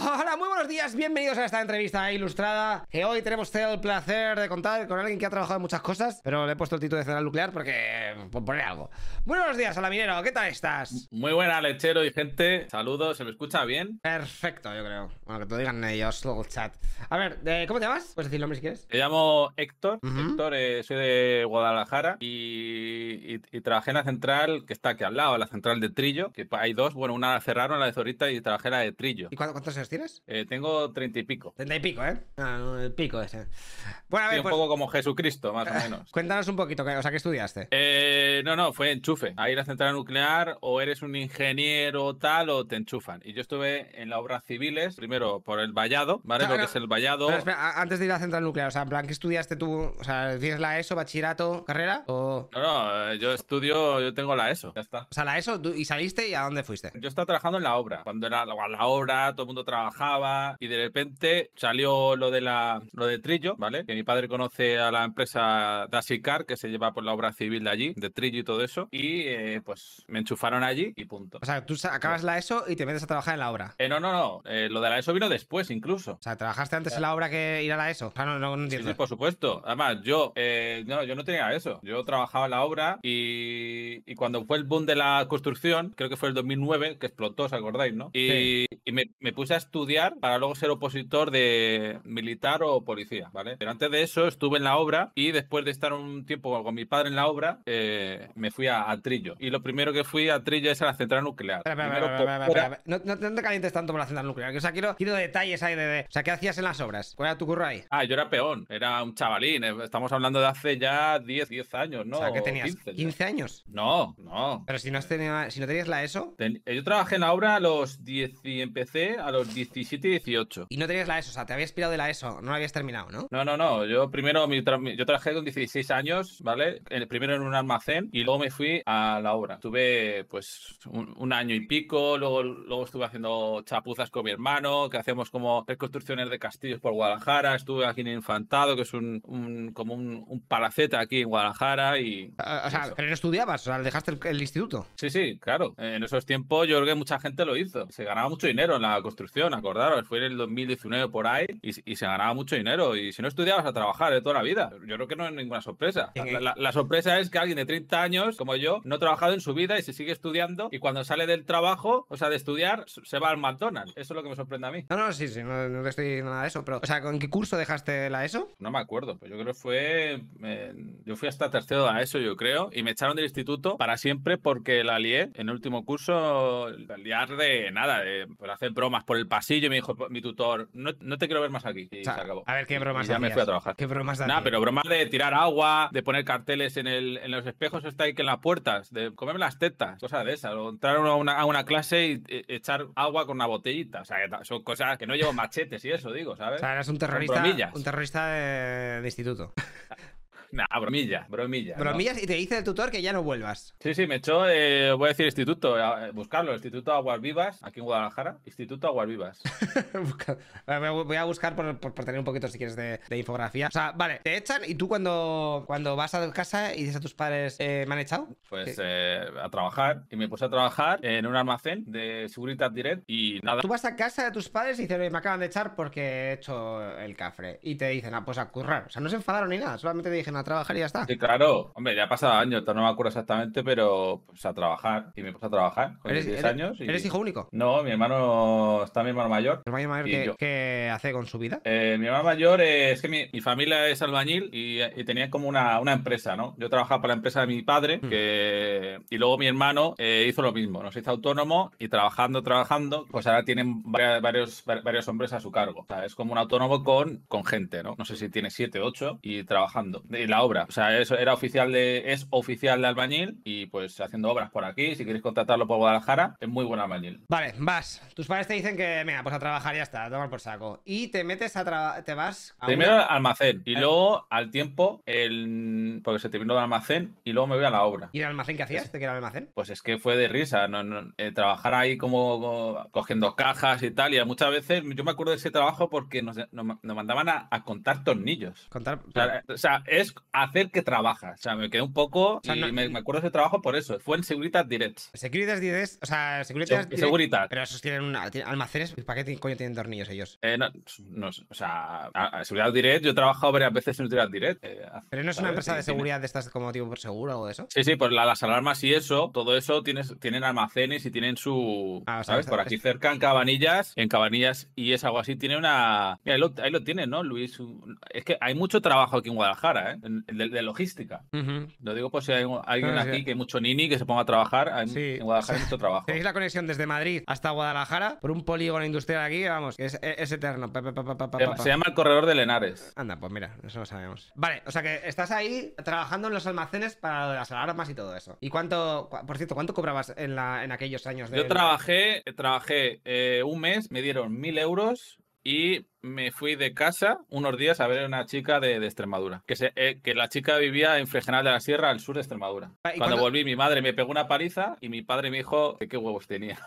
Hola, muy buenos días, bienvenidos a esta entrevista ilustrada Que hoy tenemos el placer de contar con alguien que ha trabajado en muchas cosas Pero le he puesto el título de central nuclear porque... por poner algo Buenos días, hola minero, ¿qué tal estás? Muy buena, lechero y gente Saludos, ¿se me escucha bien? Perfecto, yo creo Bueno, que te lo digan ellos, luego el chat A ver, eh, ¿cómo te llamas? ¿Puedes decir nombre si quieres? Me llamo Héctor. Héctor, eh, soy de Guadalajara y, y- y trabajé en la central que está aquí al lado, la central de Trillo Que hay dos, bueno, una la cerraron, la de Zorita y trabajé en la de Trillo ¿Y cuánto- cuántos años tienes? Eh, Tengo treinta y pico Treinta y pico, ¿eh? Ah, el pico ese Bueno, a Sí, ver, un pues poco como Jesucristo, más o menos cuéntanos un poquito, ¿qué- o sea, ¿qué estudiaste? Eh, no, no, fue enchufe. Ahí la central nuclear, o eres un ingeniero tal, o te enchufan. Y yo estuve en las obras civiles, primero por el vallado, ¿vale? Lo que es el vallado. Espera, antes de ir a la central nuclear, o sea, en plan, ¿qué estudiaste tú? O sea, ¿tienes la ESO, bachillerato, carrera? O, No, no, eh, yo estudio, yo tengo la ESO, ya está. o sea, la ESO, ¿y saliste y a dónde fuiste? Yo estaba trabajando en la obra. Cuando era la, la obra, todo el mundo trabajaba y de repente salió lo de la lo de Trillo, ¿vale? Que mi padre conoce a la empresa Dasicar, que se lleva por la obra civil de allí, de Trillo y todo eso. Y eh, pues me enchufaron allí y punto. O sea, tú acabas la ESO y te metes a trabajar en la obra. Eh, no, no, no. eh, lo de la ESO vino después incluso. O sea, ¿trabajaste antes en la obra que ir a la ESO? O sea, no, no, no entiendo. sí, por supuesto. Además, yo, eh, no, yo no tenía eso. Yo trabajaba en la obra y, y cuando fue el boom de la construcción, creo que fue el 2009, que explotó, ¿os acordáis, no? Y, y me, me puse a estudiar para luego ser opositor de militar o policía, ¿vale? Pero antes de eso estuve en la obra y después de estar un tiempo con mi padre en la obra, eh, me fui a, a Trillo. Y lo primero que fui a Trillo es a la central nuclear. Espera, espera, espera, espera. No, no te calientes tanto por la central nuclear. que, O sea, quiero, quiero detalles ahí de, de- O sea, ¿qué hacías en las obras? ¿Cuál era tu curro ahí? Ah, yo era peón, era un chavalín. eh, Estamos hablando de hace ya 10, 10 años, ¿no? o sea, ¿qué tenías? 15 ya. ¿15 años? No, no. Pero si no, has tenido- si no tenías la ESO Ten- Yo trabajé en la obra a los 10 y empecé a los 17 y 18. y no tenías la ESO, o sea, te habías pirado de la ESO, no la habías terminado, ¿no? No, no, no. Yo primero mi tra- yo trabajé con 16 años, ¿vale? El primero en un almacén y luego me fui a la obra. Tuve pues un, un año y pico, luego, luego estuve haciendo chapuzas con mi hermano, que hacemos como reconstrucciones de castillos por Guadalajara. Estuve aquí en Infantado, que es un, un- como un, un palacete aquí en Guadalajara y O o sea, Eso. pero no estudiabas, o sea, dejaste el, el instituto. Sí, sí, claro. En esos tiempos yo creo que mucha gente lo hizo. Se ganaba mucho dinero en la construcción, acordaros. Fue en el 2019 por ahí y, y se ganaba mucho dinero. Y si no estudiabas a trabajar de toda la vida, yo creo que no es ninguna sorpresa. La, la- la sorpresa es que alguien de 30 años, como yo, no ha trabajado en su vida y se sigue estudiando. Y cuando sale del trabajo, o sea, de estudiar, se va al McDonald's. Eso es lo que me sorprende a mí. No, no, sí, sí, no, no te estoy diciendo nada de eso, pero, o sea, ¿con qué curso dejaste la ESO? No me acuerdo, pues yo creo que fue. eh, yo fui hasta tercero a eso, yo creo, y me echaron del instituto para siempre porque la lié en el último curso. La liar de nada, de por hacer bromas por el pasillo. Y me dijo mi tutor, no, no te quiero ver más aquí. Y O sea, se acabó. a ver, ¿qué bromas Y ya me fui a trabajar. ¿Qué bromas Nada, hacías? pero bromas de tirar agua, de poner carteles en, el, en los espejos, está ahí que en las puertas, de comerme las tetas, cosas de esas. O entrar a una, a una clase y e- echar agua con una botellita. O sea, son cosas que no llevo machetes y eso, digo, O ¿sabes? sea, eras un terrorista, un terrorista de, de instituto. Nah, bromilla, bromilla. ¿no? Bromillas y te dice el tutor que ya no vuelvas. Sí, sí, me echó, eh, voy a decir instituto, eh, buscarlo, Instituto Aguas Vivas, aquí en Guadalajara, Instituto Aguas Vivas. Voy a buscar por, por- por tener un poquito, si quieres, de, de infografía. O sea, vale, te echan y tú cuando, cuando vas a casa y dices a tus padres, eh, ¿me han echado? Pues eh, a trabajar, y me puse a trabajar en un almacén de Securitas Direct y nada. Tú vas a casa de tus padres y dices, "Oye, me acaban de echar porque he hecho el cafre. Y te dicen, ah, pues a currar. O sea, no se enfadaron ni nada, solamente te dijeron a trabajar y ya está. Sí, claro, hombre, ya ha pasado años, no me acuerdo exactamente, pero pues a trabajar, y me puse a trabajar con ¿Eres, 16 eres- años. Y... eres hijo único? No, mi hermano, está mi hermano mayor. ¿El mayor que hace con su vida? Eh, mi hermano mayor es que mi, mi familia es albañil y, y tenía como una, una empresa, ¿no? Yo trabajaba para la empresa de mi padre Hmm. que, y luego mi hermano eh, hizo lo mismo, nos hizo autónomo y trabajando, trabajando, pues ahora tienen varios, va- varios hombres a su cargo. O sea, es como un autónomo con, con gente, ¿no? No sé si tiene siete, ocho y trabajando. Y la obra, o sea, eso era oficial de, es oficial de albañil y pues haciendo obras por aquí, si queréis contratarlo por Guadalajara, es muy buen albañil. Vale, vas. Tus padres te dicen que, venga, pues a trabajar y ya está, a tomar por saco. Y te metes a trabajar, te vas a Primero una- al almacén y Eh. luego al tiempo, el... porque se terminó el almacén y luego me voy a la obra. ¿Y el almacén qué hacías? ¿De qué era el almacén? Pues es que fue de risa, no, no, eh, trabajar ahí como co- cogiendo cajas y tal, y muchas veces yo me acuerdo de ese trabajo porque nos, nos- nos mandaban a, a contar tornillos. Contar... O sea, o sea, es hacer que trabajas. O sea, me quedé un poco sea, y no- me, me acuerdo de ese trabajo por eso. Fue en Securitas Direct. Securitas Direct, o sea, Securitas Se- Direct- Seguritas. Pero esos tienen tienen almacenes, ¿para qué coño tienen tornillos ellos? Eh, no, o sea, a, a Seguridad Direct, yo he trabajado varias veces en Seguridad Direct. eh, Pero no es una empresa de tiene- seguridad de estas como tipo por seguro o algo de eso. Sí, sí, pues la- las alarmas y eso, todo eso tienes, tienen almacenes y tienen su. Ah, o sea, ¿Sabes? es- Por aquí cerca, en Cabanillas, en Cabanillas y es algo así, tiene una. Mira, ahí lo, ahí lo tienes, ¿no, Luis? Un- Es que hay mucho trabajo aquí en Guadalajara, ¿eh? De, de logística. Ujú. Lo digo por si hay alguien sí. aquí que hay mucho nini que se ponga a trabajar. hay- Sí. En Guadalajara hay mucho trabajo. Tenéis la conexión desde Madrid hasta Guadalajara por un polígono industrial aquí, vamos, que es, es eterno. Pa, pa, pa, Se llama, el corredor de Lenares. Anda, pues mira, eso lo sabemos. Vale, o sea que estás ahí trabajando en los almacenes para las alarmas y todo eso. ¿Y cuánto, cu- por cierto, cuánto cobrabas en, la, en aquellos años de... Yo trabajé, trabajé eh, un mes, me dieron mil euros y me fui de casa unos días a ver a una chica de, de Extremadura. Que, se- eh, que la chica vivía en Fregenal de la Sierra, al sur de Extremadura. Ah, ¿y Cuando cuándo- volví, mi madre me pegó una paliza y mi padre me dijo que qué huevos tenía.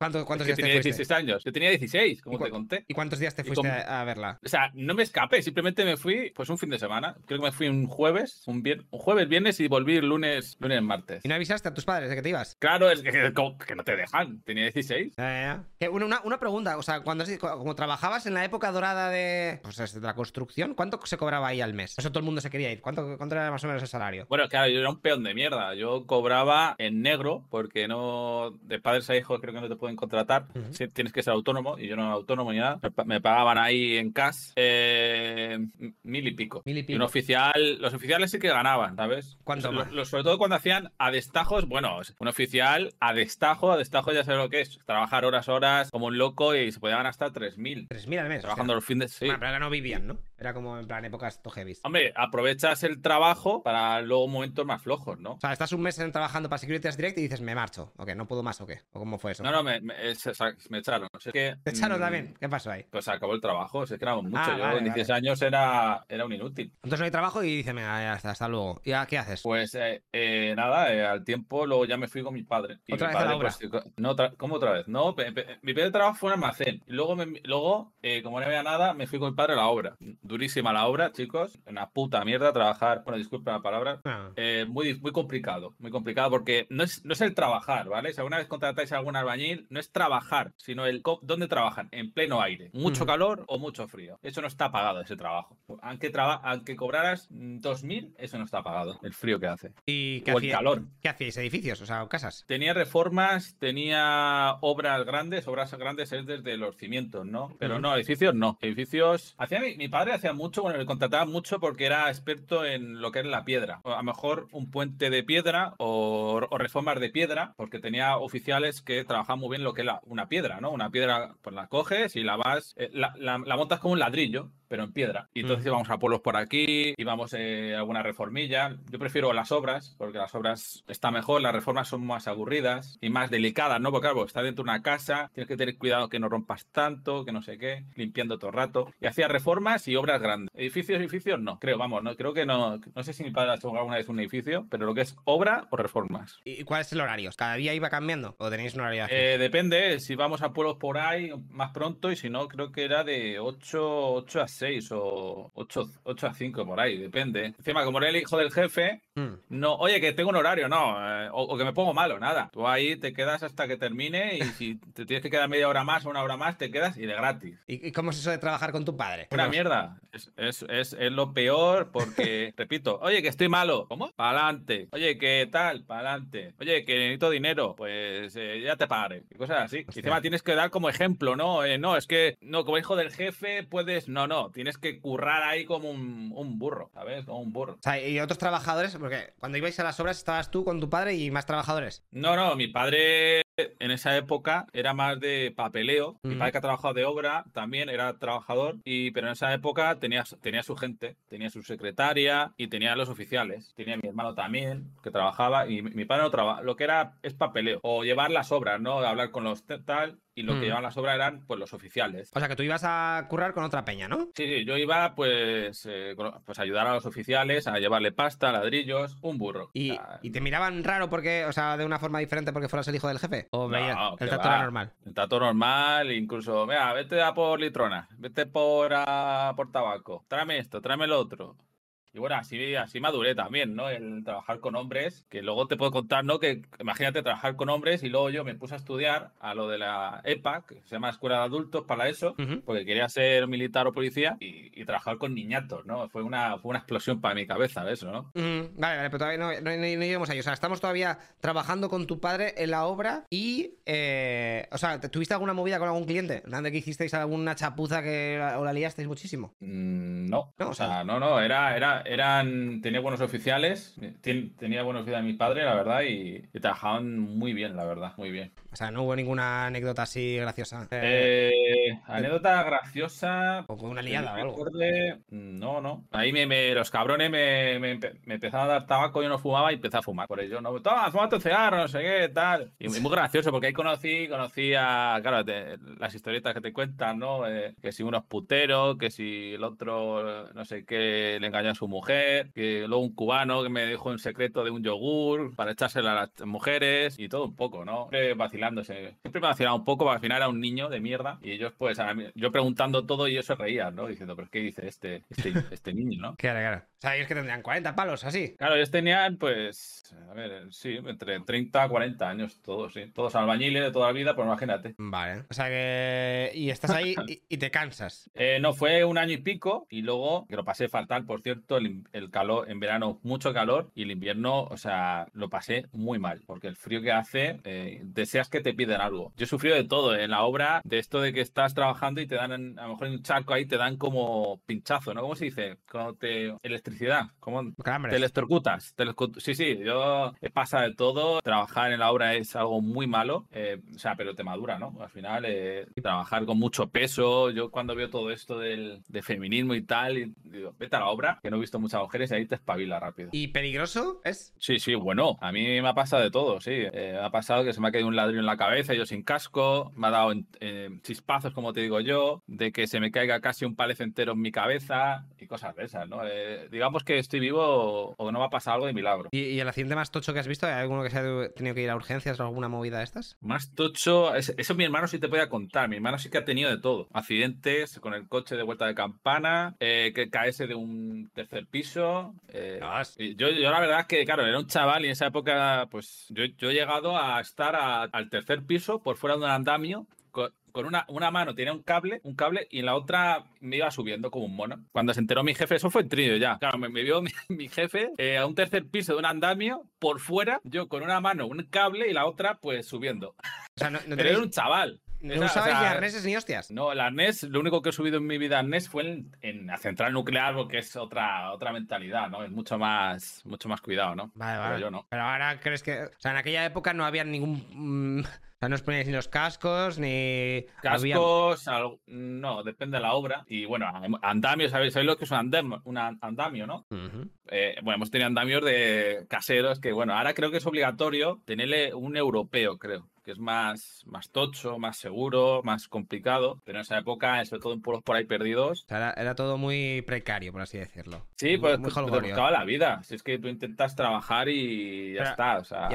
¿Cuánto- ¿Cuántos que días te tenía fuiste? 16 años. Yo tenía 16, como ¿Y cu- te conté. ¿Y cuántos días te fuiste con- a, verla? O sea, no me escapé, simplemente me fui pues un fin de semana. Creo que me fui un jueves, un, vier- un jueves, viernes y volví el lunes, lunes, martes. ¿Y no avisaste a tus padres de que te ibas? Claro, es que, no te dejan. Tenía 16. Ya, ya, ya. Que una, una- pregunta, o sea, cuando como trabajabas en la época dorada de, pues, de la construcción, ¿cuánto se cobraba ahí al mes? Eso todo el mundo se quería ir. ¿Cuánto, cuánto era más o menos el salario? Bueno, claro, yo era un peón de mierda. Yo cobraba en negro porque no de padres a hijos creo que no te pueden contratar. Ujú. Sí, tienes que ser autónomo y yo no era autónomo ni nada. Me, pa- me pagaban ahí en cash eh, mil y pico. Mil y un pico. oficial, los oficiales sí que ganaban, ¿sabes? ¿Cuánto Los- más? los- sobre todo cuando hacían a destajos, bueno, un oficial a destajo, a destajo ya sabes lo que es, trabajar horas, horas como un loco y se podían hasta 3.000 3.000 al mes. o sea. trabajando los fines. Sí. Bueno, pero ahora no vivían, ¿no? Era como en plan épocas to heavies. Hombre, aprovechas el trabajo para luego momentos más flojos, ¿no? O sea, estás un mes trabajando para Securitas Direct y dices, me marcho. Ok, no puedo más o qué. ¿O cómo fue eso? No, no, me, me- se- se- me echaron. O sea, es que, ¿Te echaron mm, también? ¿Qué pasó ahí? Pues se acabó el trabajo, es que éramos mucho. Ah, Yo vale, en 16 años era, era un inútil. Entonces no hay trabajo y dice, venga, ya está, hasta luego. ¿Y qué haces? Pues eh, eh, nada, eh, al tiempo luego ya me fui con mi padre. Y ¿Otra mi vez a la padre, pues, no, ¿cómo otra vez? No, pe- pe- mi primer trabajo fue en almacén. Y luego, me- luego eh, como no había nada, me fui con mi padre a la obra. Durísima la obra, chicos. Una puta mierda trabajar. Bueno, disculpen la palabra. Ah, Eh, muy, muy complicado, muy complicado porque no es, no es el trabajar, ¿vale? Si alguna vez contratáis a algún albañil, no es trabajar, sino el dónde trabajan, en pleno aire, mucho calor o mucho frío. Eso no está pagado ese trabajo. Aunque, traba- aunque cobraras mm, 2.000, eso no está pagado, el frío que hace. ¿Y qué, O el calor. qué hacíais? ¿Edificios? O sea, casas. Tenía reformas, tenía obras grandes, obras grandes es desde los cimientos, ¿no? Pero no, edificios no. Edificios. Hacía mi, mi padre hacía mucho, bueno, le contrataba mucho porque era experto en lo que es la piedra. O a lo mejor un puente de piedra o, o reformas de piedra, porque tenía oficiales que trabajaban muy bien lo que es la- una piedra, ¿no? Una piedra, pues la coges y la vas, eh, la, la- la montas como un ladrillo. Pero en piedra. Y entonces Mm. íbamos a pueblos por aquí, íbamos eh, a alguna reformilla. Yo prefiero las obras, porque las obras está mejor, las reformas son más aburridas y más delicadas, ¿no? Porque claro, está dentro de una casa, tienes que tener cuidado que no rompas tanto, que no sé qué, limpiando todo el rato. Y hacía reformas y obras grandes. Edificios, edificios, no, creo, vamos, no, creo que no. No sé si mi padre ha hecho alguna vez un edificio, pero lo que es obra o reformas. ¿Y cuál es el horario? ¿Cada día iba cambiando? ¿O tenéis un horario? Eh, depende, si vamos a pueblos por ahí más pronto y si no, creo que era de 8, 8 a 6 o 8, 8 a 5 por ahí, depende. Encima, como era el hijo del jefe, Mm. no, oye, que tengo un horario, no, eh, o, o que me pongo malo, nada. Tú ahí te quedas hasta que termine y si te tienes que quedar media hora más o una hora más, te quedas y de gratis. ¿Y, y cómo es eso de trabajar con tu padre? Una mierda. Es, es, es, es lo peor porque, repito, oye, que estoy malo. ¿Cómo? Para adelante. Oye, que tal, para adelante. Oye, que necesito dinero. Pues eh, ya te pagaré. Y cosas así. Y encima tienes que dar como ejemplo, ¿no? Eh, no, es que, no, como hijo del jefe puedes. No, no. Tienes que currar ahí como un, un burro, ¿sabes? Como un burro. O sea, y otros trabajadores, porque cuando ibais a las obras estabas tú con tu padre y más trabajadores. No, no, mi padre en esa época era más de papeleo. Mi padre que ha trabajado de obra también era trabajador, y, pero en esa época tenía, tenía su gente, tenía su secretaria y tenía los oficiales. Tenía mi hermano también que trabajaba y mi, mi padre no trabajaba. Lo que era es papeleo o llevar las obras, ¿no? Hablar con los tal y lo Mm. que llevaban las obras eran pues los oficiales. O sea, que tú ibas a currar con otra peña, ¿no? Sí, sí, yo iba pues, eh, pues a ayudar a los oficiales a llevarle pasta, ladrillos, un burro. Y, y te miraban raro porque, o sea, de una forma diferente porque fueras el hijo del jefe. O No, el trato va. era normal. El trato normal, incluso, mira, vete a por litrona, vete por, a por tabaco, tráeme esto, tráeme lo otro. Y bueno, así, así maduré también, ¿no? El trabajar con hombres, que luego te puedo contar, ¿no? Que imagínate trabajar con hombres y luego yo me puse a estudiar a lo de la EPA, que se llama Escuela de Adultos para eso, porque quería ser militar o policía y, trabajar con niñatos, ¿no? Fue una, fue una explosión para mi cabeza eso, ¿no? Vale, vale, pero todavía no, no, no, ahí. O sea, estamos todavía trabajando con tu padre en la obra y, eh, o sea, ¿tuviste alguna movida con algún cliente? ¿De que hicisteis alguna chapuza que o la liasteis muchísimo? Mm, no, no, o sea, no, no, era, era, eran, tenía buenos oficiales, tenía buenos oficiales mi padre, la verdad, y, trabajaban muy bien, la verdad, muy bien. O sea, no hubo ninguna anécdota así graciosa. Eh, anécdota graciosa. O con una liada o algo. No, no. Ahí me, los cabrones me, me, empezaron a dar tabaco, yo no fumaba y empecé a fumar. Por ello, no, toma, fuma tu cigarro, no sé qué, tal. Y muy gracioso, porque ahí conocí, conocí a, claro, las historietas que te cuentan, ¿no? Eh, que si uno es putero, que si el otro, no sé qué, le engañó a su mujer, que luego un cubano que me dejó un secreto de un yogur para echárselo a las mujeres y todo un poco, ¿no? Siempre vacilándose. Siempre me vacilaba un poco, al final era un niño de mierda y ellos, pues, yo preguntando todo y ellos se reían, ¿no? Diciendo, pero ¿qué dice este, este, este niño, no? Claro, claro. O sea, ellos que tendrían 40 palos, así. Claro, ellos tenían, pues, a ver, sí, entre 30 y 40 años, todos, sí. Todos albañiles de toda la vida, pues imagínate. Vale. O sea que. Y estás ahí y, te cansas. Eh, no, fue un año y pico y luego, que lo pasé fatal, por cierto, el, calor, en verano mucho calor y el invierno, o sea, lo pasé muy mal, porque el frío que hace, eh, deseas que te piden algo. Yo he sufrido de todo en la obra, de esto de que estás trabajando y te dan, a lo mejor en un charco ahí, te dan como pinchazo, ¿no? ¿Cómo se dice? Cuando te. electricidad, como te electrocutas. Sí, sí, yo he pasado de todo. Trabajar en la obra es algo muy malo, eh, o sea, pero te madura, ¿no? Al final, eh, trabajar con mucho peso. Yo cuando veo todo esto del, de feminismo y tal, y digo, vete a la obra, que no he visto muchas mujeres y ahí te espabila rápido. ¿Y peligroso es? Sí, sí, bueno, a mí me ha pasado de todo, sí. Eh, me ha pasado que se me ha caído un ladrillo en la cabeza, yo sin casco, me ha dado chispazos, como te digo yo, de que se me caiga casi un palez entero en mi cabeza y cosas de esas, ¿no? digamos que estoy vivo o, no va a pasar algo de milagro. ¿Y, el accidente más tocho que has visto? ¿Hay alguno que se ha tenido que ir a urgencias o alguna movida de estas? Más tocho, eso mi hermano sí te podía contar. Mi hermano sí que ha tenido de todo. Accidentes con el coche de vuelta de campana, eh, que caese de un tercer piso. Eh, yo, yo, la verdad es que, claro, era un chaval y en esa época, pues yo, yo he llegado a estar al tercer piso por fuera de un andamio con una, una mano tenía un cable, un cable, y en la otra me iba subiendo como un mono. Cuando se enteró mi jefe, eso fue en trío ya. Claro, me, vio mi, jefe eh, a un tercer piso de un andamio, por fuera, yo con una mano un cable y la otra, pues subiendo. O sea, no, Pero era un chaval. ¿No usabais ni arneses ni hostias? No, el arnés, lo único que he subido en mi vida arnés fue en, la central nuclear, porque es otra, otra mentalidad, ¿no? Es mucho más, mucho más cuidado, ¿no? Vale, vale. Pero yo no. Pero ahora crees que. O sea, en aquella época no había ningún. Mm, o sea, no os poníais ni los cascos, ni. Cascos, no, depende de la obra. Y bueno, andamios, ¿sabéis, ¿sabéis lo que es un andamio, un andamio no? Eh, bueno, hemos tenido andamios de caseros que, bueno, ahora creo que es obligatorio tenerle un europeo, creo que es más, más tocho, más seguro, más complicado. Pero en esa época, sobre todo en pueblos por ahí perdidos. era, todo muy precario, por así decirlo. Sí, pues muy te, buscaba la vida. Si es que tú intentas trabajar y ya está. O sea,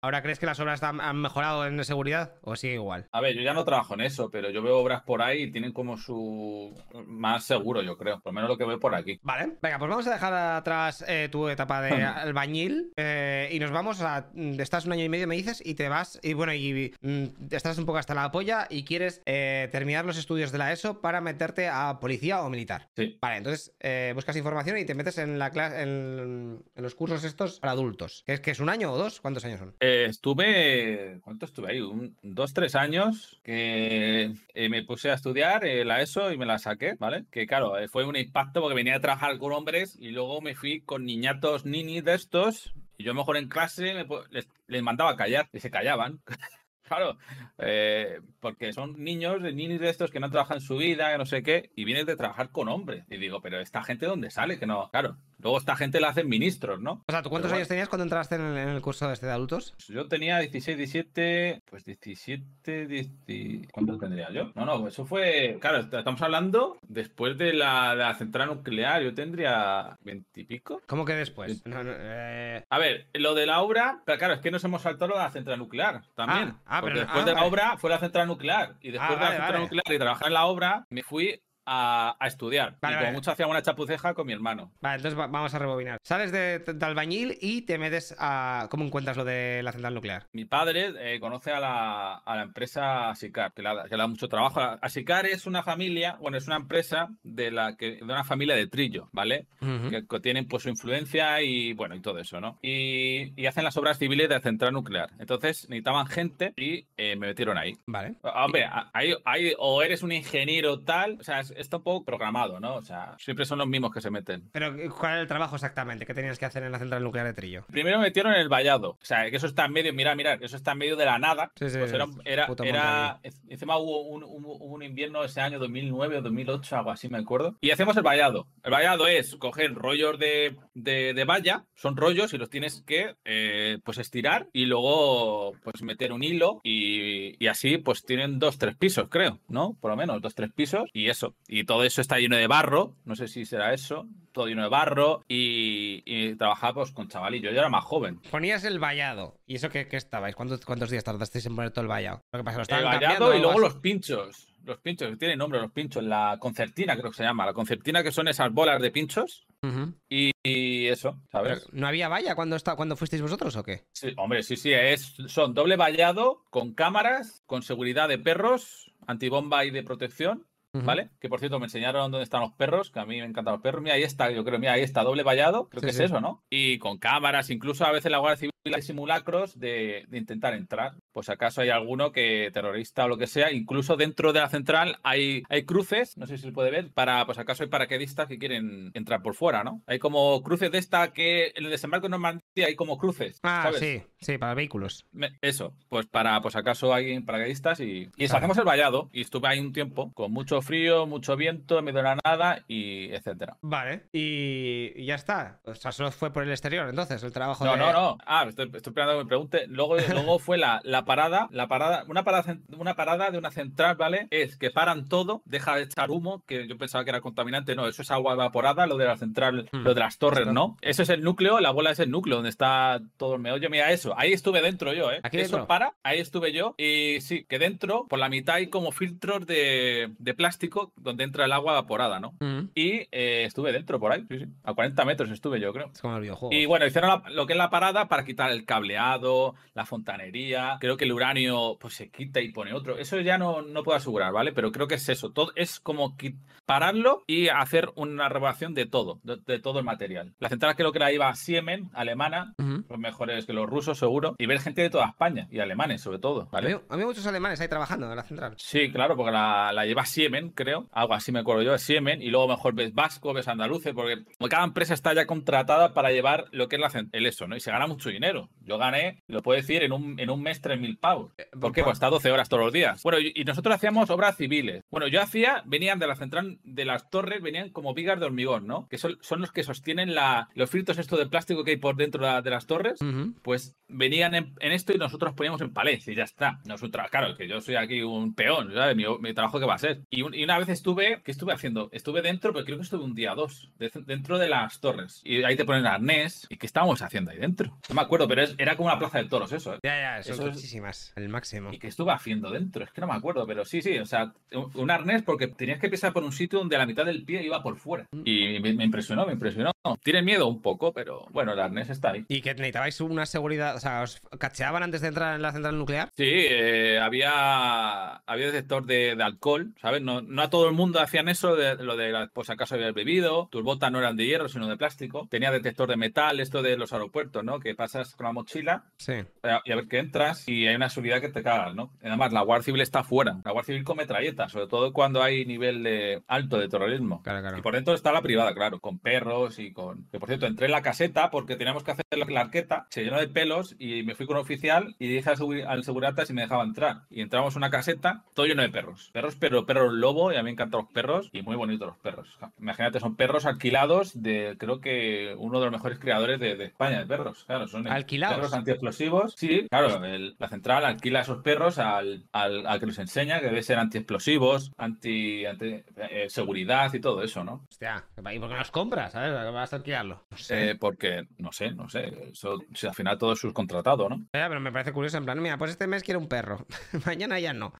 ahora, crees que las obras han mejorado en seguridad o sigue igual? A ver, yo ya no trabajo en eso, pero yo veo obras por ahí y tienen como su. más seguro, yo creo. Por lo menos lo que veo por aquí. Vale, venga, pues vamos a dejar atrás eh, tu etapa de albañil eh, y nos vamos a. Estás un año y medio, me dices, y te vas y bueno, y mm, estás un poco hasta la polla y quieres eh, terminar los estudios de la ESO para meterte a policía o militar. Sí. Vale, entonces eh, buscas información y te metes en la clase, en, los cursos estos para adultos. ¿Es que es un año o dos? ¿Cuántos años son? Eh, estuve, ¿cuánto estuve ahí? Un, dos, tres años que me puse a estudiar la ESO y me la saqué, ¿vale? Que claro, fue un impacto porque venía a trabajar con hombres y luego me fui con niñatos nini de estos y yo mejor en clase les, les, mandaba a callar y se callaban. claro, eh, porque son niños, niños de estos que no trabajan su vida, que no sé qué, y vienes de trabajar con hombres. Y digo, pero esta gente dónde sale, que no, claro, Luego esta gente la hacen ministros, ¿no? O sea, ¿tú cuántos años tenías cuando entraste en el, curso este de adultos? Yo tenía 16, 17, pues 17, 10, ¿cuántos tendría yo? No, no, eso fue, claro, estamos hablando después de la, central nuclear, yo tendría 20 y pico. ¿Cómo que después? Eh. A ver, lo de la obra, pero claro, es que nos hemos saltado a la central nuclear también. Ah, ah porque después de la obra fue la central nuclear y después ah, de la central nuclear y trabajar en la obra, me fui a, a estudiar. Vale, y como vale. mucho hacía una chapuceja con mi hermano. Vale, entonces va- vamos a rebobinar. Sales de, de albañil y te metes a. ¿Cómo encuentras lo de la central nuclear? Mi padre eh, conoce a la, a la empresa Asicar, que le, da, que le da mucho trabajo. Asicar es una familia, bueno, es una empresa de la que de una familia de Trillo, ¿vale? Que tienen pues su influencia y bueno, y todo eso, ¿no? Y, y hacen las obras civiles de la central nuclear. Entonces necesitaban gente y eh, me metieron ahí. Vale. Hombre, a- hay, hay- o eres un ingeniero tal, o sea, es- está un poco programado, ¿no? O sea, siempre son los mismos que se meten. Pero, ¿cuál era el trabajo exactamente? ¿Qué tenías que hacer en la central nuclear de Trillo? Primero me metieron el vallado. O sea, que eso está en medio, mira, mira, eso está en medio de la nada. Sí, sí, Pues era, era, era- encima hubo un, un- hubo un invierno ese año 2009 o 2008, algo así me acuerdo. Y hacemos el vallado. El vallado es coger rollos de, de, de valla, son rollos y los tienes que eh, pues estirar y luego pues meter un hilo y, y así pues tienen dos, tres pisos, creo, ¿no? Por lo menos, dos, tres pisos y eso. Y todo eso está lleno de barro, no sé si será eso, todo lleno de barro y, y trabajaba pues con chavalillo. Yo era más joven. Ponías el vallado. ¿Y eso qué, qué estabais? ¿Cuántos, ¿Cuántos días tardasteis en poner todo el vallado? Lo que pasa, lo El vallado y luego los pinchos. Los pinchos, que tienen nombre los pinchos. La concertina creo que se llama. La concertina que son esas bolas de pinchos. Y, y eso, ¿sabes? ¿No había valla cuando, está, cuando fuisteis vosotros o qué? Sí, hombre, sí, sí. Es, son doble vallado con cámaras, con seguridad de perros, antibomba y de protección. ¿Vale? Que por cierto me enseñaron dónde están los perros, que a mí me encantan los perros. Mira, ahí está, yo creo, mira, ahí está, doble vallado, creo Sí, que sí. es eso, ¿no? Y con cámaras, incluso a veces la Guardia Civil hay simulacros de, de intentar entrar. Pues acaso hay alguno que terrorista o lo que sea, incluso dentro de la central hay, hay cruces, no sé si se puede ver, para, pues acaso hay paraquedistas que quieren entrar por fuera, ¿no? Hay como cruces de esta que en el desembarco de Normandía hay como cruces. Ah, ¿sabes? sí, sí, para vehículos. Me- Eso, pues para, pues acaso hay paracaidistas y, y sacamos el vallado y estuve ahí un tiempo con mucho frío, mucho viento, en medio de la nada y etcétera. Vale. Y, y ya está. O sea, solo fue por el exterior, entonces, el trabajo No, de... no, no. Ah, estoy, estoy esperando que me pregunte. Luego, luego fue la, la parada, la parada, una parada, una parada de una central, ¿vale? Es que paran todo, deja de echar humo, que yo pensaba que era contaminante, no, eso es agua evaporada, lo de la central, Hmm. lo de las torres, ¿no? Eso es el núcleo, la bola es el núcleo, donde está todo el meollo. Mira eso, ahí estuve dentro yo, ¿eh? ¿Aquí eso dentro? para, ahí estuve yo. Y sí, que dentro, por la mitad hay como filtros de, de plástico donde entra el agua evaporada, ¿no? Ujú. Y eh, estuve dentro por ahí, sí, sí. A 40 metros estuve yo, creo. Es como el videojuego. Y bueno, hicieron la- lo que es la parada para quitar el cableado, la fontanería. Creo que el uranio pues se quita y pone otro. Eso ya no, no puedo asegurar, ¿vale? Pero creo que es eso. Todo, es como pararlo y hacer una renovación de todo, de, de todo el material. La central creo que la iba a Siemens, alemana, los mejores que los rusos seguro. Y ver gente de toda España y alemanes sobre todo, ¿vale? Había, había muchos alemanes ahí trabajando en la central. Sí, claro, porque la, la lleva Siemens, creo. Algo así me acuerdo yo, es Siemens. Y luego mejor ves Vasco, ves Andaluce, porque cada empresa está ya contratada para llevar lo que es la, el eso, ¿no? Y se gana mucho dinero. Yo gané, lo puedo decir, en un, en un mes 3.000 pavos. ¿Por qué? Pues está 12 horas todos los días. Bueno, y, nosotros hacíamos obras civiles. Bueno, yo hacía, venían de la central de las torres, venían como vigas de hormigón, ¿no? Que son, son los que sostienen la, los filtros estos de plástico que hay por dentro de, la- de las torres pues venían en, en esto y nosotros poníamos en palés y ya está. Nosotros, claro, que yo soy aquí un peón, ¿sabes? Mi, mi trabajo que va a ser. Y, un- y una vez estuve, ¿qué estuve haciendo? Estuve dentro, pero creo que estuve un día o dos, de- dentro de las torres. Y ahí te ponen arnés. ¿Y qué estábamos haciendo ahí dentro? No me acuerdo, pero es- era como una plaza de toros eso, ¿eh? Ya, ya, son Eso es- muchísimas. El máximo. ¿Y qué estuve haciendo dentro? Es que no me acuerdo, pero sí, sí, o sea, un, un arnés porque tenías que pisar por un sitio donde la mitad del pie iba por fuera. Y me, me impresionó, me impresionó. Tienen miedo un poco, pero bueno, el arnés está ahí. ¿Y que necesitabais una seguridad? O sea, ¿os cacheaban antes de entrar en la central nuclear? Sí, eh, había, había detector de, de alcohol, ¿sabes? No, no a todo el mundo hacían eso, de, lo de, la- pues acaso habías bebido, tus botas no eran de hierro, sino de plástico. Tenía detector de metal, esto de los aeropuertos, ¿no? Que pasas con la mochila Sí. eh, y a ver que entras y hay una seguridad que te cagas, ¿no? Además, la Guardia Civil está fuera. La Guardia Civil con metralletas, sobre todo cuando hay nivel de alto de terrorismo. Claro, claro. Y por dentro está la privada, claro, con perros y con... Que por cierto, entré en la caseta porque teníamos que hacer la, arqueta, se llenó de pelos y me fui con un oficial y dije al, al segurata si me dejaba entrar. Y entramos a una caseta, todo lleno de perros. Perros, pero perros lobo, y a mí me encantan los perros y muy bonitos los perros. Imagínate, son perros alquilados de, creo que uno de los mejores criadores de, de España, de perros. Claro, son ¿Alquilados? Perros antiexplosivos. Sí, claro, el- la central alquila a esos perros al, al, al que los enseña que debe ser antiexplosivos, anti, anti eh, seguridad y todo eso, ¿no? Hostia, ¿y por qué los compras? ¿Sabes? Vas a alquilarlo. No sé. Eh, porque, no sé, no sé. Eso, si al final todo es subcontratado, ¿no? Ya, pero me parece curioso, en plan, mira, pues este mes quiero un perro, mañana ya no.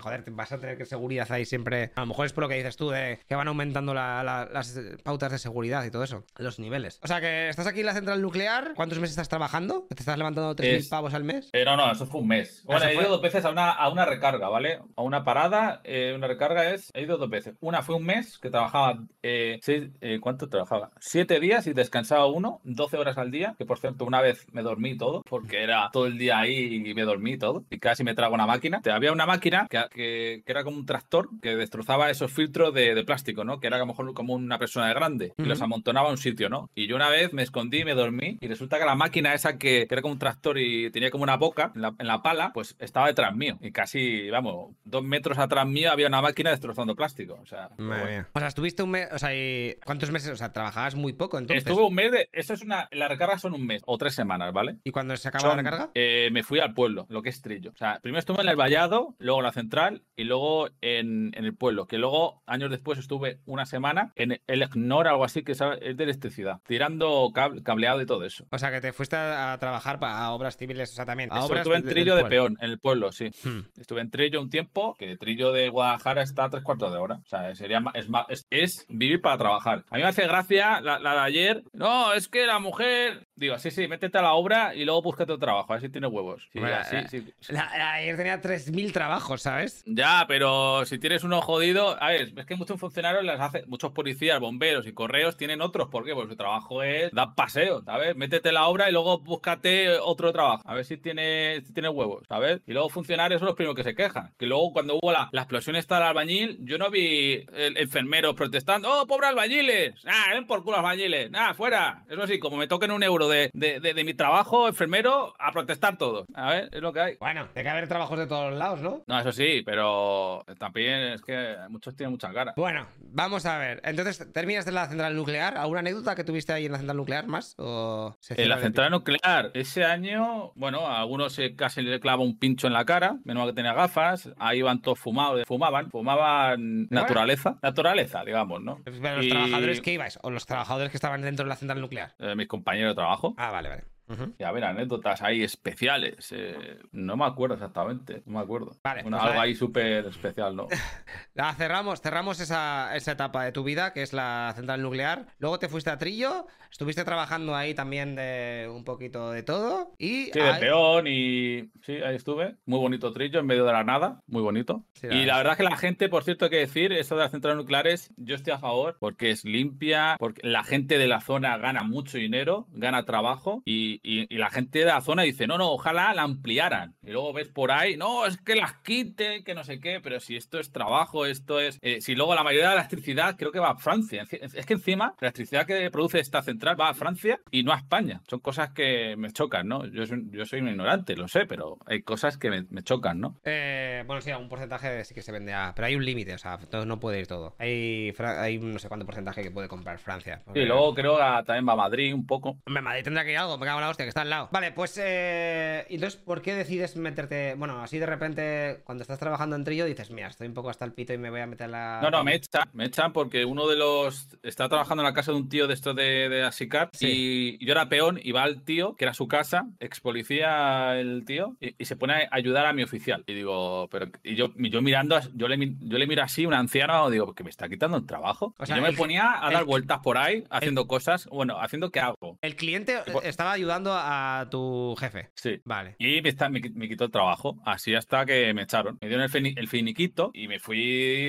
Joder, te vas a tener que seguridad ahí siempre. A lo mejor es por lo que dices tú, de que van aumentando la- la- las eh, pautas de seguridad y todo eso, los niveles. O sea, que estás aquí en la central nuclear, ¿cuántos meses estás trabajando? ¿Te estás levantando 3.000 Es- pavos al mes? Eh, no, no, eso fue un mes. Bueno, Eso he ido fue- dos veces a una, a una recarga, ¿vale? A una parada, eh, una recarga es. He ido dos veces. Una fue un mes que trabajaba. Eh, seis- eh, ¿Cuánto trabajaba? Siete días y descansaba uno, 12 horas al día. Que por cierto, una vez me dormí todo, porque era todo el día ahí y me dormí todo. Y casi me trago una máquina. Te- Había una máquina que, que- que era como un tractor que destrozaba esos filtros de, de plástico, ¿no? Que era a lo mejor como una persona de grande. Y los amontonaba a un sitio, ¿no? Y yo una vez me escondí, me dormí. Y resulta que la máquina esa que, era como un tractor y tenía como una boca en la, en la pala, pues estaba detrás mío. Y casi, vamos, dos metros atrás mío había una máquina destrozando plástico. O sea, bueno. O sea, estuviste un mes, o sea, y ¿cuántos meses? O sea, trabajabas muy poco entonces. Estuve un mes de. Eso es una. Las recargas son un mes o tres semanas, ¿vale? ¿Y cuando se acaba Son- la recarga? eh, me fui al pueblo, lo que es Trillo. O sea, primero estuve en el Vallado, luego en la central y luego en, en el pueblo. Que luego, años después, estuve una semana en el Ignor, algo así, que es de electricidad, tirando cable- cableado y todo eso. O sea, que te fuiste a, a trabajar a obras civiles, o sea, también. A Eso, obras estuve en de- del Trillo de peón, en el pueblo, sí. Hmm. Estuve en Trillo un tiempo, que Trillo de Guadalajara está a tres cuartos de hora. O sea, sería es, es, es vivir para trabajar. A mí me hace gracia la, la de ayer. No, es que la mujer. Digo, sí, sí, métete a la obra y luego búscate otro trabajo, a ver si tiene huevos. Sí, Bueno, así, sí, sí. La- la- ayer tenía 3.000 trabajos, ¿sabes? Ya, pero si tienes uno jodido, a ver, es que muchos funcionarios las hacen, muchos policías, bomberos y correos tienen otros, ¿por qué? Porque su trabajo es dar paseo, ¿sabes? Métete en la obra y luego búscate otro trabajo, a ver si tiene, si tiene huevos, ¿sabes? Y luego funcionarios son los primeros que se quejan, que luego cuando hubo la, la explosión esta del albañil, yo no vi el enfermeros protestando, ¡oh, pobre albañiles! ¡Ah, ven por culo albañiles! ¡Ah, fuera! Eso sí, como me toquen un euro de, de, de- de mi trabajo, enfermero, a protestar todos. A ver, es lo que hay. Bueno, tiene que haber trabajos de todos lados, ¿no? No, eso sí, pero también es que muchos tienen mucha cara. Bueno, vamos a ver. Entonces, ¿terminaste en la central nuclear? ¿Alguna anécdota que tuviste ahí en la central nuclear más? ¿O se En la central nuclear, ese año, bueno, a algunos se casi le clava un pincho en la cara, menos mal que tenía gafas, ahí iban todos fumados, fumaban, fumaban naturaleza, naturaleza, digamos, ¿no? Pero los Y- trabajadores que ibais, o los trabajadores que estaban dentro de la central nuclear. Eh, mis compañeros de trabajo. Ah, vale, vale. Y a ver, anécdotas ahí especiales. eh, no me acuerdo exactamente, no me acuerdo. Vale, pues algo ahí súper especial, ¿no? La cerramos, cerramos esa, esa etapa de tu vida, que es la central nuclear. Luego te fuiste a Trillo, estuviste trabajando ahí también de un poquito de todo. Y Sí, de peón y sí, ahí estuve. Muy bonito trillo en medio de la nada, muy bonito. Sí, la y la verdad es que la gente, por cierto, hay que decir, esto de las centrales nucleares, yo estoy a favor porque es limpia, porque la gente de la zona gana mucho dinero, gana trabajo y, y- y la gente de la zona dice, no, no, ojalá la ampliaran. Y luego ves por ahí, no, es que las quiten, que no sé qué, pero si esto es trabajo, esto es... eh, si luego la mayoría de la electricidad creo que va a Francia. Es que encima la electricidad que produce esta central va a Francia y no a España. Son cosas que me chocan, ¿no? Yo soy, yo soy un ignorante, lo sé, pero hay cosas que me, me chocan, ¿no? Eh, bueno, sí, un porcentaje sí que se vende a... Pero hay un límite, o sea, no puede ir todo. Hay, hay no sé cuánto porcentaje que puede comprar Francia. Y luego creo que también va a Madrid un poco. Madrid tendrá que ir algo, me cago la hostia, que está al lado. Vale, pues, eh, entonces, ¿por qué decides meterte? Bueno, así de repente, cuando estás trabajando en Trillo, dices, mira, estoy un poco hasta el pito y me voy a meter a la. No, no, me echan, me echan porque uno de los está trabajando en la casa de un tío de esto de, de Asicar Sí. y yo era peón y va el tío, que era su casa, ex policía el tío, y, y se pone a ayudar a mi oficial. Y digo, pero y yo, yo mirando, yo le, yo le miro así, un anciano, digo, que me está quitando el trabajo. O Y sea, yo me ponía a dar el- vueltas por ahí, haciendo cosas, bueno, haciendo qué hago. El cliente estaba ayudando a tu jefe. Sí. Vale. Y me, está- me, me quitó el trabajo, así hasta que me echaron. Me dieron el, fini- el finiquito y me fui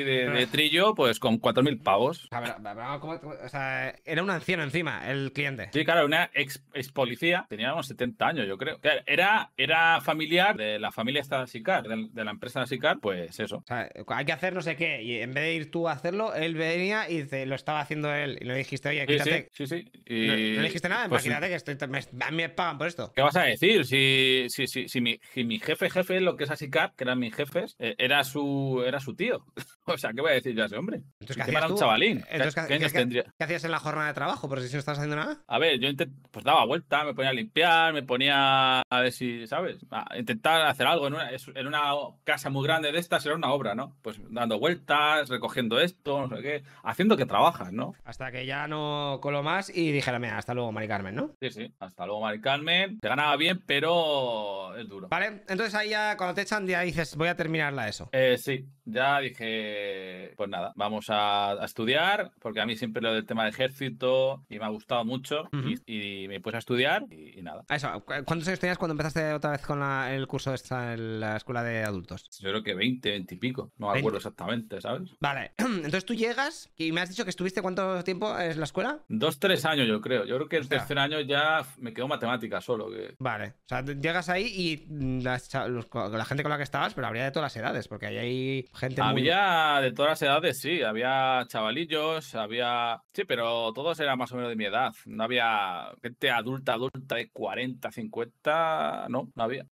de, de trillo pues con 4.000 pavos. O sea, pero- pero, ¿cómo- cómo- o sea, era un anciano encima, el cliente. Sí, claro, una ex, ex policía, tenía unos 70 años, yo creo. Claro, Era, era familiar de la familia esta de Sicar, de, de la empresa de Sicar, pues eso. O sea, hay que hacer no sé qué. Y en vez de ir tú a hacerlo, él venía y dice, lo estaba haciendo él. Y le dijiste, oye, Sí, sí, quítate. sí, sí. No, Y, no le dijiste nada, pues, imagínate que estoy, me- a mí mí me pagan por esto. ¿Qué vas a decir? Si, si, si, si, mi, si mi jefe, jefe, lo que es así Cap, que eran mis jefes, eh, era, su, era su tío. o sea, ¿qué voy a decir yo a ese hombre? Entonces, ¿Qué ¿qué para hacías un tú? chavalín? ¿Qué- Entonces, qué ¿qué, tendría? qué hacías en la jornada de trabajo? Por si no estabas haciendo nada. A ver, yo pues daba vuelta, me ponía a limpiar, me ponía a ver si, ¿sabes? A intentar hacer algo en una, en una casa muy grande de estas, era una obra, ¿no? Pues dando vueltas, recogiendo esto, no sé qué, haciendo que trabajas, ¿no? Hasta que ya no coló más y dijera, mira, hasta luego, Mari Carmen, ¿no? Sí, sí. Hasta luego, Carmen. Te ganaba bien, pero es duro. Vale, entonces ahí ya cuando te echan ya dices, voy a terminarla eso. Eh, sí, ya dije, pues nada, vamos a, a estudiar, porque a mí siempre lo del tema de ejército y me ha gustado mucho y, y me puse a estudiar y, y nada. Eso, ¿cu- ¿cuántos años tenías cuando empezaste otra vez con la- el curso esta en la escuela de adultos? Yo creo que 20, 20 y pico, no me 20. acuerdo exactamente, ¿sabes? Vale, entonces tú llegas y me has dicho que estuviste cuánto tiempo en la escuela? Dos, tres años yo creo. Yo creo que el Hostia. tercer año ya me quedó matemática solo. Que... Vale, o sea, llegas ahí y cha- los- la gente con la que estabas, pero habría de todas las edades, porque ahí hay gente muy... Había de todas las edades, sí. Había chavalillos, había... Sí, pero todos eran más o menos de mi edad. No había gente adulta, adulta de 40, 50... No, no había.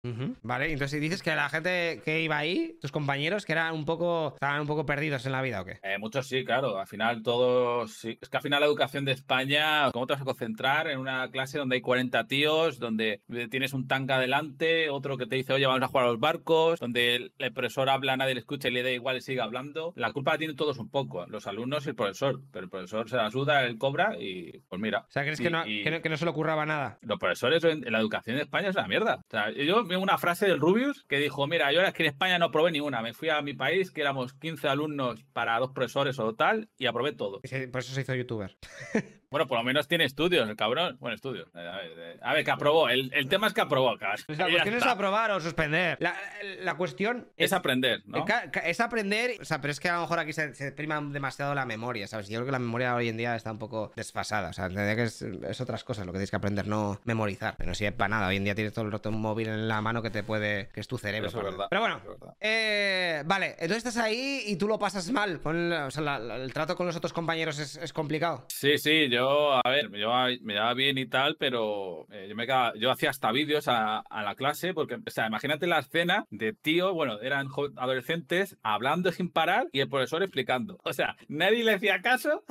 Vale, entonces dices que la gente que iba ahí, tus compañeros, que eran un poco, estaban un poco perdidos en la vida, ¿o qué? Eh, muchos sí, claro. Al final todos... Sí. Es que al final la educación de España, ¿cómo te vas a concentrar en una clase donde hay 40 tíos, donde tienes un tanque adelante, otro que te dice, oye, vamos a jugar a los barcos, donde el, profesor habla, nadie le escucha y le da igual y sigue hablando? La culpa la tienen todos un poco, los alumnos y el profesor. Pero el profesor se la suda, él cobra y pues mira. O sea, ¿crees Y- que, no, y- que, no, que no se le ocurraba nada? los profesores en, la educación de España es una mierda. O sea, yo vi una frase del Rubius que dijo, mira, yo es que en España no probé ni una. Me fui a mi país, que éramos 15 alumnos para dos profesores o tal, y aprobé todo. Por eso se hizo youtuber. Bueno, por lo menos tiene estudios, el cabrón. Bueno, estudios. Eh, A ver, eh, a ver, que aprobó. El, el tema es que aprobó. Pues la cuestión es aprobar o suspender. La, la cuestión Es aprender, ¿no? Es aprender, o sea, pero es que a lo mejor aquí se, se prima demasiado la memoria, ¿sabes? Yo creo que la memoria hoy en día está un poco desfasada, o sea, entender que es, es otras cosas lo que tienes que aprender, no memorizar. Pero no sirve para nada, hoy en día tienes todo el rato un móvil en la mano que te puede, que es tu cerebro. Eso es verdad. Pero bueno, es verdad. eh, vale, entonces estás ahí y tú lo pasas mal, con o sea, la- la- el trato con los otros compañeros es, es complicado. Sí, sí, yo, a ver, llevaba, me llevaba bien y tal, pero eh, yo, me quedaba- yo hacía hasta vídeos a, a la clase, porque, o sea, imagínate la escena de tío, bueno, eran adolescentes hablando sin parar y el profesor explicando. O sea, nadie le hacía caso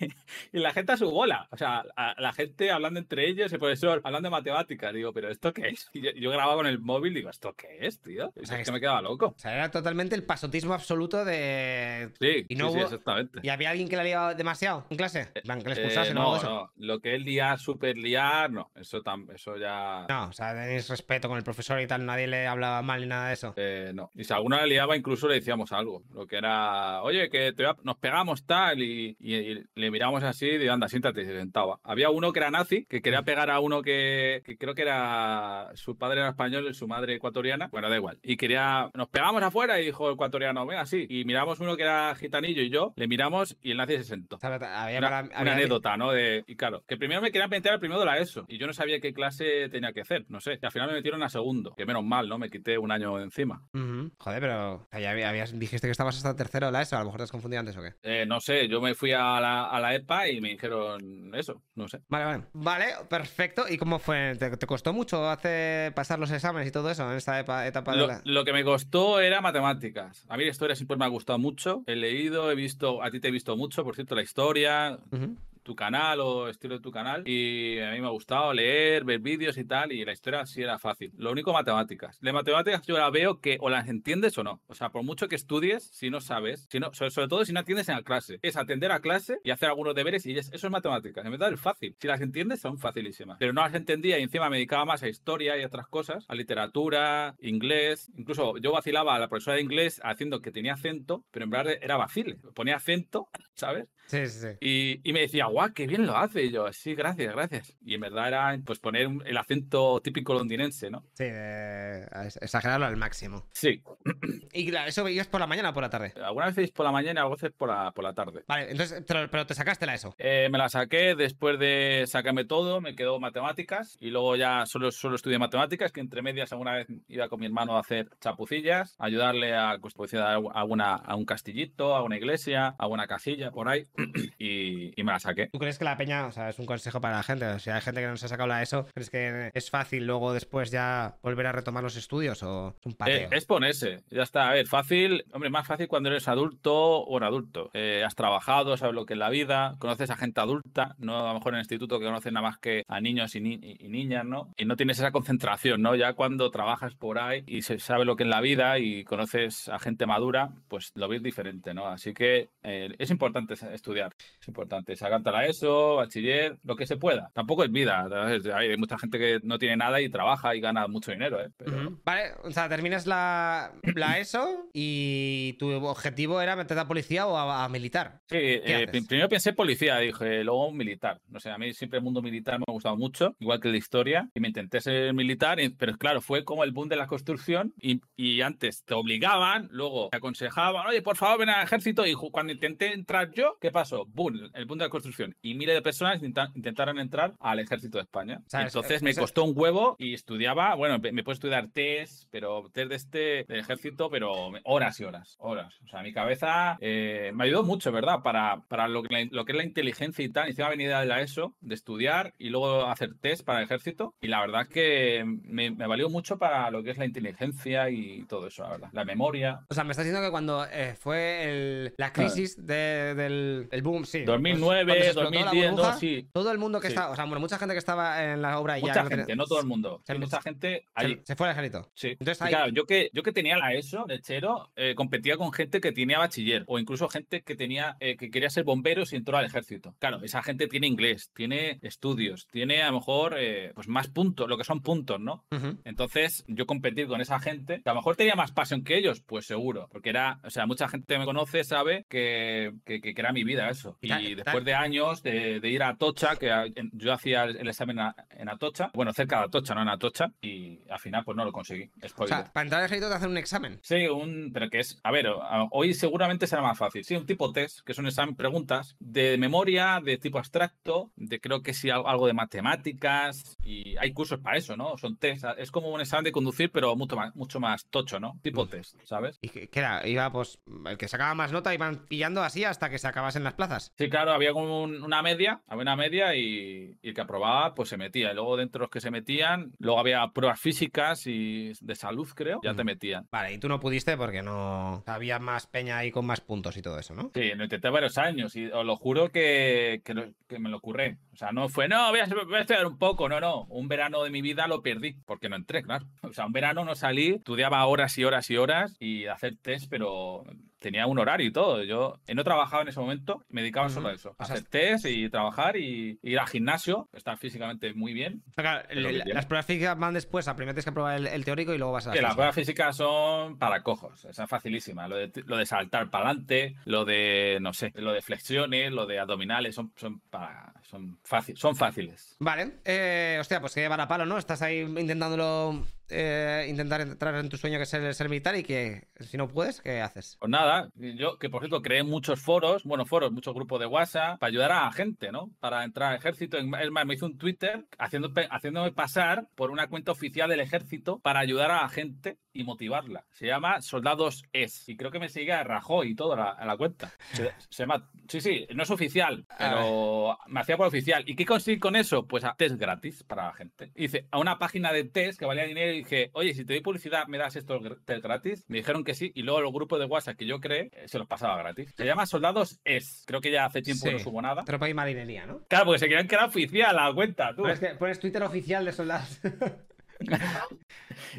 y la gente a su bola. O sea, a- la gente hablando entre ellos, el profesor hablando de matemáticas. Digo, ¿pero esto qué es? Y yo, yo grababa con el móvil y digo, ¿esto qué es, tío? sea, es que me quedaba loco. O sea, era totalmente el pasotismo absoluto de... Sí, Y no sí, sí, hubo- exactamente. ¿Y había alguien que le había demasiado en clase? En plan, que le expulsasen Eh, o algo no, eso. no, lo que es liar, super liar, no, eso, tam- eso ya... No, o sea, tenéis respeto con el profesor y tal, nadie le hablaba mal ni nada de eso. eh, no. Y si alguna la liaba, incluso le decíamos algo. Lo que era, oye, que te a- nos pegamos tal, y, y- y le miramos así y anda, siéntate, y se sentaba. Había uno que era nazi, que quería pegar a uno que, que creo que era, su padre era español y su madre ecuatoriana, bueno, da igual. Y quería, nos pegamos afuera y dijo el ecuatoriano, venga, sí. Y miramos uno que era gitanillo y yo, le miramos y el nazi se sentó. Una, había- una anécdota, ¿no? De, y claro, que primero me querían meter al primero de la ESO y yo no sabía qué clase tenía que hacer, no sé. Y al final me metieron a segundo, que menos mal, ¿no? Me quité un año de encima. Ujú. Joder, pero ya había- habías, dijiste que estabas hasta tercero de la ESO, a lo mejor te has confundido antes o qué. Eh, no sé, yo me fui a la, a la EPA y me dijeron eso, no sé. Vale, vale. Vale, perfecto. ¿Y cómo fue? ¿Te, te costó mucho hace pasar los exámenes y todo eso en esta epa- etapa de Lo, la... lo que me costó era matemáticas. A mí la historia siempre me ha gustado mucho. He leído, he visto, a ti te he visto mucho, por cierto, la historia, Ujú. Tu canal o estilo de tu canal y a mí me ha gustado leer, ver vídeos y tal y la historia sí era fácil. Lo único matemáticas. De matemáticas yo la veo que o las entiendes o no. O sea, por mucho que estudies, si no sabes, si no, sobre, sobre todo si no atiendes en la clase, es atender a clase y hacer algunos deberes y es- eso es matemáticas. En verdad es fácil. Si las entiendes son facilísimas. Pero no las entendía y encima me dedicaba más a historia y otras cosas, a literatura, inglés. Incluso yo vacilaba a la profesora de inglés haciendo que tenía acento, pero en verdad era vacile. Ponía acento, ¿sabes? Sí, sí, sí. Y, y me decía, guau, qué bien lo hace. Y yo, sí, gracias, gracias. Y en verdad era pues poner un- el acento típico londinense, ¿no? Sí, a es- exagerarlo al máximo. Sí. ¿Y eso veías por la mañana o por la tarde? Algunas veces por la mañana y algunas veces por la, por la tarde. Vale, entonces, pero, pero te sacaste la ESO. Eh, me la saqué después de sacarme todo, me quedó matemáticas y luego ya solo, solo estudié matemáticas, que entre medias alguna vez iba con mi hermano a hacer chapucillas, ayudarle a construir alguna, a un castillito, a una iglesia, a una casilla por ahí y, y me la saqué. ¿Tú crees que la peña, o sea, es un consejo para la gente? O sea, hay gente que no se ha sacado la ESO, ¿crees que es fácil luego después ya volver a retomar los estudios o es un Eh, pateo? es ponerse, ya está. A ver, fácil, hombre, más fácil cuando eres adulto o un adulto. Eh, has trabajado, sabes lo que es la vida, conoces a gente adulta, no a lo mejor en el instituto que conoces nada más que a niños y, ni- y niñas, ¿no? Y no tienes esa concentración, ¿no? Ya cuando trabajas por ahí y se sabe lo que es la vida y conoces a gente madura, pues lo ves diferente, ¿no? Así que eh, es importante estudiar, es importante. La ESO, bachiller, lo que se pueda. Tampoco es vida, hay mucha gente que no tiene nada y trabaja y gana mucho dinero, ¿eh? Pero- Ujú. Vale, o sea, terminas la, la ESO y tu objetivo era meterte a policía o a, a militar. Sí, eh, primero pensé policía, dije, luego militar. No sé, a mí siempre el mundo militar me ha gustado mucho, igual que la historia, y me intenté ser militar, pero claro, fue como el boom de la construcción, y, y antes te obligaban, luego te aconsejaban, oye, por favor, ven al ejército, y cuando intenté entrar yo, ¿qué pasó? Boom, el boom de la construcción, y miles de personas intenta- intentaron entrar al ejército de España. O sea, es- Entonces me costó un huevo y estudiaba, bueno, me me puedo estudiar test, pero test de este del ejército, pero horas y horas, horas. O sea, mi cabeza eh, me ayudó mucho, ¿verdad? Para, para lo, que, la- lo que es la inteligencia y tal. Encima venía de la ESO, de estudiar y luego hacer test para el ejército. Y la verdad que me, me valió mucho para lo que es la inteligencia y todo eso, la verdad. La memoria. O sea, me estás diciendo que cuando eh, fue el- la crisis de- del el boom, sí. pues, 2009, cuando se explotó la 2010, burbuja, no, sí. Todo el mundo que Sí. estaba, o sea, bueno, mucha gente que estaba en la obra y ya Mucha no tenía- gente, no todo el mundo. se- mucha gente se, allí. se fue al ejército. Sí. Entonces Y ahí- claro, yo que, yo que tenía la ESO, lechero, eh, competía con gente que tenía bachiller o incluso gente que tenía eh, que quería ser bomberos y entró al ejército. Claro, esa gente tiene inglés, tiene estudios, tiene a lo mejor eh, pues más puntos, lo que son puntos, ¿no? Entonces, yo competir con esa gente, que a lo mejor tenía más pasión que ellos, pues seguro, porque era, o sea, mucha gente que me conoce sabe que, que, que- que era mi vida eso. Y ta- después de años de, de ir a Atocha, que a- en- yo hacía el, el examen a- en Atocha, bueno, cerca de Atocha, no en Atocha, y al final pues no lo conseguí. O Spoiler. sea, para entrar al ejército te hacen un examen. Sí, un, pero que es, a ver, hoy seguramente será más fácil. Sí, un tipo test, que es un examen, preguntas de memoria, de tipo abstracto, de creo que sí al- algo de matemáticas, y hay cursos para eso, ¿no? Son test, es como un examen de conducir, pero mucho más, mucho más tocho, ¿no? Tipo test, ¿sabes? ¿Y qué era? Iba, pues, el que sacaba más nota iban pillando así hasta que se acabasen las plazas. Sí, claro, había como un- una media, había una media y, y el que aprobaba, pues se metía. Y luego dentro de los que se metían, luego había pruebas físicas y de salud, creo, ya te metían. Vale, y tú no pudiste porque no había más peña ahí con más puntos y todo eso, ¿no? Sí, lo intenté varios años y os lo juro que, que, lo- que me lo curré. O sea, no fue, no, voy a, voy a estudiar un poco, no, no. Un verano de mi vida lo perdí porque no entré, claro. O sea, un verano no salí, estudiaba horas y horas y horas y hacer test, pero tenía un horario y todo. Yo eh, no trabajaba en ese momento, me dedicaba solo a eso. O sea, hacer test y trabajar y ir al gimnasio, estar físicamente muy bien. Claro, el- las pruebas físicas van después, a primero tienes que probar el, el teórico y luego vas a la Que las pruebas físicas son para cojos, esa es facilísima. Lo de, lo de saltar para adelante, lo de, no sé, lo de flexiones, lo de abdominales, son, son, para, son, fácil, son fáciles. Vale, eh, hostia, pues que llevar a palo, ¿no? Estás ahí intentándolo, eh, intentar entrar en tu sueño que es el ser militar y que si no puedes, ¿qué haces? Pues nada, yo que por cierto creé muchos foros, bueno, foros, muchos grupos de WhatsApp para ayudar a la gente, ¿no? Para entrar al ejército. Es más, me hizo un Twitter haciendo, haciéndome pasar por una cuenta oficial del ejército para ayudar a la gente y motivarla. Se llama Soldados Es. Y creo que me sigue a Rajoy y todo a la, a la cuenta. Se, se llama. Sí, sí, no es oficial, pero me hacía por oficial. ¿Y qué conseguí con eso? Pues a test gratis para la gente. Hice a una página de test que valía dinero y dije, oye, si te doy publicidad, ¿me das esto gratis? Me dijeron que sí. Y luego los grupos de WhatsApp que yo creé, eh, se los pasaba gratis. Se llama Soldados Es. Creo que ya hace tiempo Sí. no subo nada. Tropa y marinería, ¿no? Claro, porque se querían que era oficial la cuenta, tú. Pones, que- pones Twitter oficial de soldados.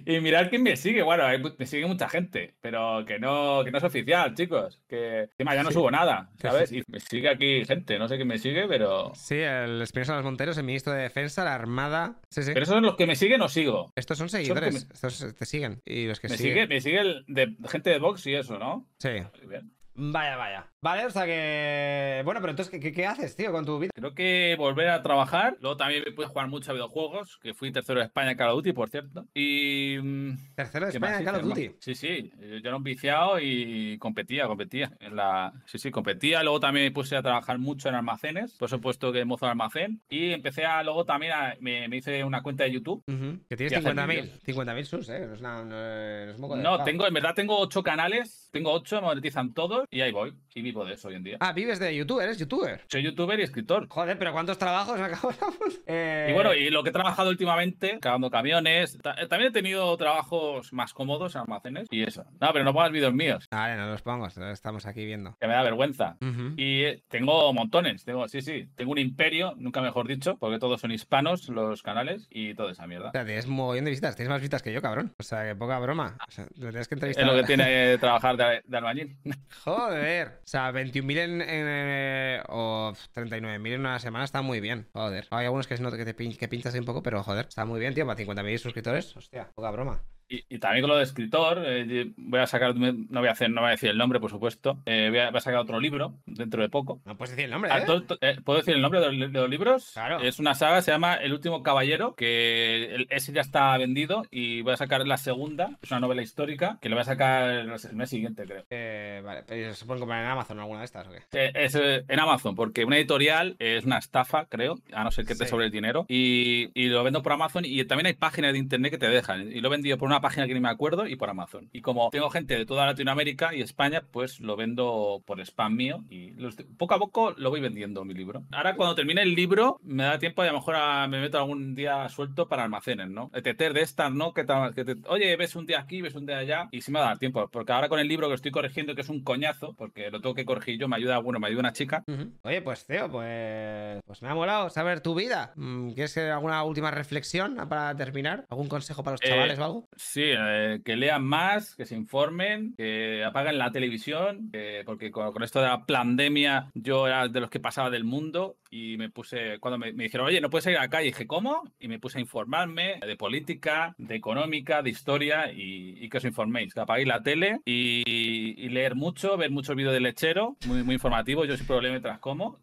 Y mirad quién me sigue. Bueno, me sigue mucha gente, pero que no, que no es oficial, chicos. Que encima ya no Sí. subo nada, ¿sabes? sí. Y me sigue aquí gente, no sé quién me sigue, pero. sí, el Espinosa de los Monteros, el ministro de Defensa, la Armada. Sí, sí. Pero esos son los que me siguen o sigo. Estos son seguidores, estos te siguen. Y los que Me siguen. sigue, me sigue el de gente de Vox y eso, ¿no? Sí. Muy bien. Vaya, vaya. Vale, o sea que. Bueno, pero entonces, ¿qué, qué- haces, tío, con tu vida? Creo que volver a trabajar. Luego también me pude jugar mucho a videojuegos, que fui tercero de España en Call of Duty, por cierto. Y. mm, Tercero de ¿Qué España en Call of Duty. Sí, sí, yo era un viciado y competía, competía. En la... Sí, sí, competía. Luego también me puse a trabajar mucho en almacenes, por supuesto que mozo de almacén. Y empecé a, luego también a- me, me hice una cuenta de YouTube. Ujú. Que tienes Y hacer 50.000. vídeos. 50.000 subs, ¿eh? No es, nada- no es- de No, tengo, en verdad tengo ocho canales, tengo ocho, me monetizan todos y ahí voy. Y vivo de eso hoy en día. Ah, vives de YouTube, eres youtuber. Soy youtuber y escritor. Joder, pero ¿cuántos trabajos eh... Y bueno, y lo que he trabajado últimamente, cagando camiones, también he tenido trabajos más cómodos en almacenes y eso. No, pero no pongas vídeos míos. Vale, no los pongo, estamos aquí viendo. Que me da vergüenza. Y eh, tengo montones, tengo, sí, sí, tengo un imperio, nunca mejor dicho, porque todos son hispanos los canales y toda esa mierda. O sea, tienes un de visitas, tienes más visitas que yo, cabrón. O sea, que poca broma. O sea, tienes que entrevistar. Es lo que tiene trabajar de, de albañil. Joder. O sea, 21.000 en, en, o 39.000 en una semana está muy bien. Joder. Hay algunos que, no, que, te que pinchas un poco, pero joder, está muy bien, tío. Para 50.000 suscriptores, hostia, poca broma. Y, también con lo de escritor, eh, voy a sacar, no voy a hacer, no voy a decir el nombre, por supuesto. Eh, voy, a, sacar otro libro dentro de poco. No puedes decir el nombre, ah, ¿eh? ¿Puedo decir el nombre de, los libros? Claro. Es una saga, se llama El último caballero, que ese ya está vendido y voy a sacar la segunda. Es una novela histórica que lo voy a sacar el mes siguiente, creo. vale, pero se pueden comprar en Amazon alguna de estas o qué? es en Amazon, porque una editorial es una estafa, creo, a no ser que te sobre el dinero. Y, y, lo vendo por Amazon y también hay páginas de internet que te dejan. Y lo he vendido por una página que ni me acuerdo y por Amazon. Y como tengo gente de toda Latinoamérica y España, pues lo vendo por spam mío y poco a poco lo voy vendiendo mi libro. Ahora cuando termine el libro me da tiempo y a lo mejor me meto algún día suelto para almacenes, ¿no? Teter de estas, ¿no? Que, te, oye, ves un día aquí, ves un día allá y sí me va a dar tiempo. Porque ahora con el libro que estoy corrigiendo, que es un coñazo, porque lo tengo que corregir yo, me ayuda, bueno, me ayuda una chica. Oye, pues Teo, pues, pues me ha molado saber tu vida. ¿Quieres alguna última reflexión para terminar? ¿Algún consejo para los eh, chavales o algo? Sí, eh, que lean más, que se informen, que apaguen la televisión, porque con, esto de la pandemia yo era de los que pasaba del mundo y me puse, cuando me, dijeron, oye, no puedes ir a la calle, dije, ¿cómo? Y me puse a informarme de política, de económica, de historia y, que os informéis, que apaguéis la tele y, leer mucho, ver muchos vídeos de lechero, muy, muy informativos, yo lo leo mientras como.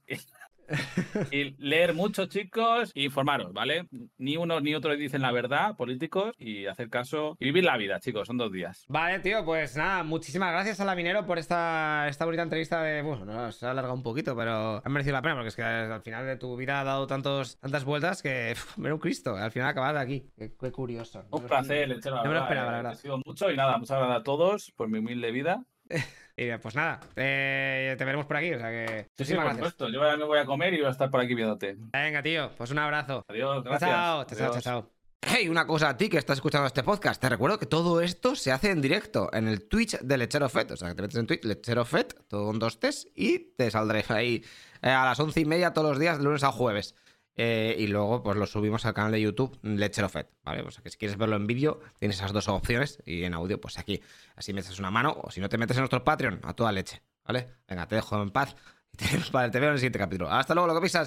Y leer mucho, chicos, e informaros, ¿vale? Ni uno ni otro dicen la verdad, políticos, y hacer caso y vivir la vida, chicos, son dos días. Vale, tío, pues nada, muchísimas gracias a la Minero por esta, esta bonita entrevista de. Bueno, no, se ha alargado un poquito, pero ha merecido la pena, porque es que al final de tu vida ha dado tantos, tantas vueltas que. Mira un Cristo, al final acabas de aquí. Qué, curioso. Un placer, lechero. No me lo esperaba, la verdad. Ha sido mucho y nada, muchas gracias a todos por mi humilde vida. Y pues nada, te veremos por aquí. O sea que. Sí, sí, por supuesto. Yo me voy a comer y voy a estar por aquí viéndote. Venga, tío, pues un abrazo. Adiós, gracias. Chao, chao, chao, chao. Hey, una cosa a ti que estás escuchando este podcast. Te recuerdo que todo esto se hace en directo en el Twitch de Lechero Fet. O sea, que te metes en Twitch, Lechero Fet, todo con dos T's, y te saldré ahí eh, a las once y media todos los días, de lunes a jueves. Eh, y luego, pues lo subimos al canal de YouTube Lechero Fed, ¿vale? O sea que si quieres verlo en vídeo, tienes esas dos opciones. Y en audio, pues aquí. Así me echas una mano. O si no te metes en nuestro Patreon, a toda leche, ¿vale? Venga, te dejo en paz. Y te, veo en el siguiente capítulo. Hasta luego, lo que pisas.